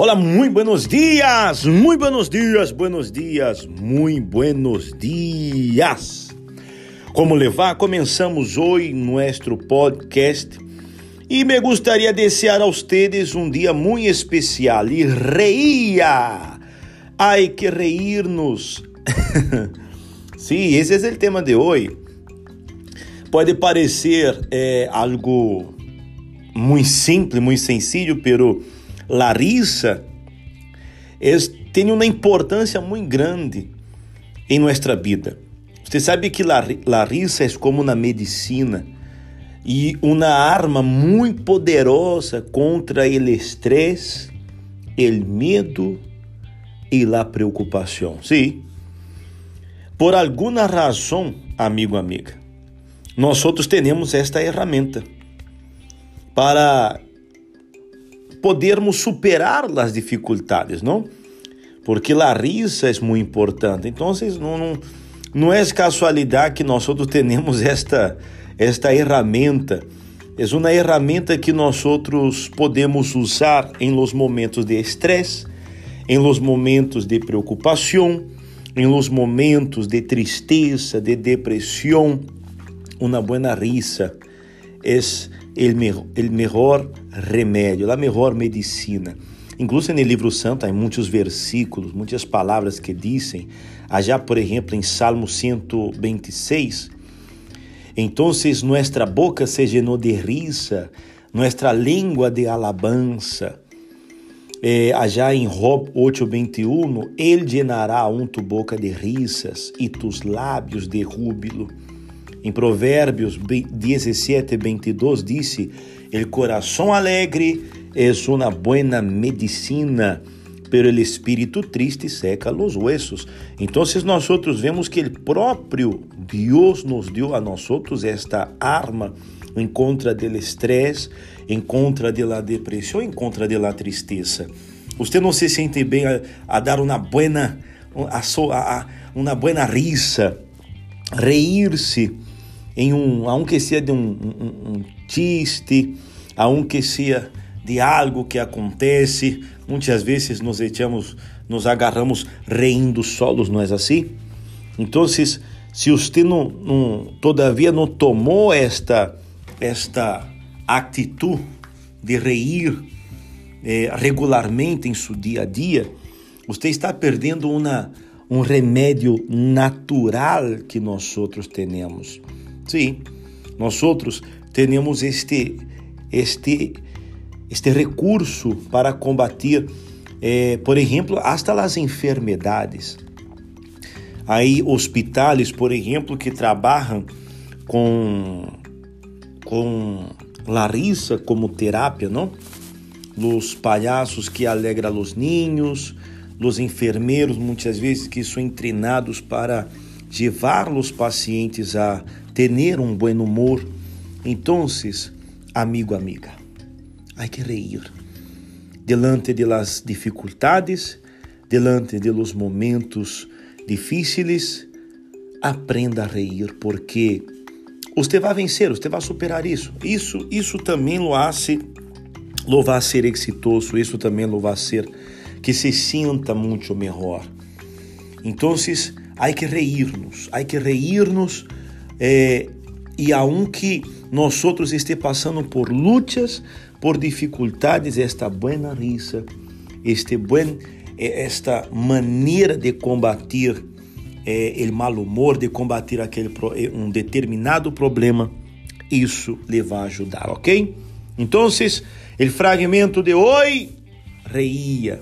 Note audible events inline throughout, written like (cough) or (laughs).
Hola, muy buenos días, muy buenos días, buenos días, muy buenos días. Como levar? Começamos hoje nosso podcast e me gostaria de desejar a vocês um dia muito especial e reia. Ai que reírnos. (laughs) Sim, esse é o tema de hoje. Pode parecer é, algo muito simples, muito sencillo, pero la risa es, tem uma importância muito grande em nossa vida. Você sabe que la, la risa é como na medicina e uma arma muito poderosa contra o estresse, o medo e a preocupação. Sim. Por alguma razão, amigo, amiga, nós outros temos esta ferramenta para podermos superar as dificuldades, não? Porque a risa é muito importante. Então, não, não, não é casualidade que nós outros temos esta esta ferramenta. É uma ferramenta que nós outros podemos usar em los momentos de estresse, em los momentos de preocupação, em los momentos de tristeza, de depressão. Uma boa risa é el, el mejor remédio, a melhor medicina. Incluso no livro santo há muitos versículos, muitas palavras que dizem, allá por exemplo em Salmo 126, Entonces nuestra boca se llenó de risa, nuestra lengua de alabanza. Eh, allá em Job 8:21, ele llenará aún tu boca de risas e tus lábios de júbilo. Em Provérbios 17, 22 disse: El coração alegre es uma buena medicina, pero el espírito triste seca los huesos. Então, nós outros vemos que o próprio Deus nos deu a nós outros esta arma em contra do estresse, em contra da depressão, em contra da tristeza. Você não se sente bem a, a dar uma buena, a, a, uma buena risa, reír-se em um, aunque seja de um, um, um chiste, aunque seja de algo que acontece, muitas vezes nos echamos, nos agarramos reindo solos, não é assim? Então, se você não, não, todavia não tomou esta, esta atitude de reír eh, regularmente em seu dia a dia, você está perdendo uma, um remédio natural que nós outros temos. Sim, nós outros temos este este este recurso para combater, eh, por exemplo, hasta as enfermidades. Aí hospitais, por exemplo, que trabalham com com Larissa como terapia, não? Os palhaços que alegram os ninhos, os enfermeiros muitas vezes que são treinados para levar os pacientes a ter um bom humor. Então, amigo, amiga, há que reír. Delante de las dificuldades, delante de los momentos difíceis, aprenda a reír, porque você vai vencer, você vai superar isso. Isso, isso também lo hace, lo vai ser exitoso, isso também lo vai ser que se sinta muito melhor. Então, há que reírnos, há que reírnos eh, e aunque nós outros este passando por lutas, por dificuldades, esta boa risa, este buen, esta maneira de combater eh, o mal humor, de combater aquele um determinado problema, isso lhe vai ajudar, ok? Então, o fragmento de hoje, reía,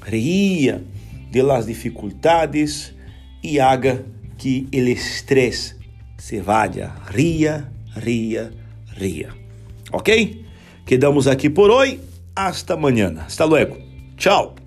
reía de las dificuldades e haga que o estresse se vaya, ria, ria, ria. Ok? Quedamos aqui por hoje. Hasta amanhã. Hasta luego. Tchau.